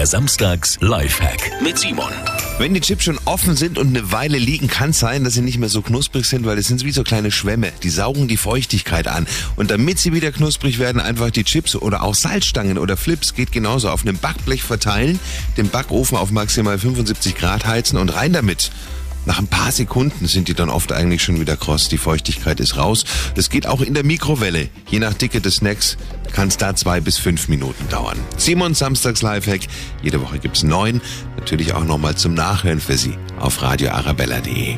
Der Samstags Lifehack mit Simon. Wenn die Chips schon offen sind und eine Weile liegen, kann es sein, dass sie nicht mehr so knusprig sind, weil es sind wie so kleine Schwämme. Die saugen die Feuchtigkeit an. Und damit sie wieder knusprig werden, einfach die Chips oder auch Salzstangen oder Flips geht genauso auf einem Backblech verteilen, den Backofen auf maximal 75 Grad heizen und rein damit. Nach ein paar Sekunden sind die dann oft eigentlich schon wieder kross. Die Feuchtigkeit ist raus. Das geht auch in der Mikrowelle. Je nach Dicke des Snacks kann es da zwei bis fünf Minuten dauern. Simon Samstags Lifehack. Jede Woche gibt's neun. Natürlich auch nochmal zum Nachhören für Sie auf radioarabella.de.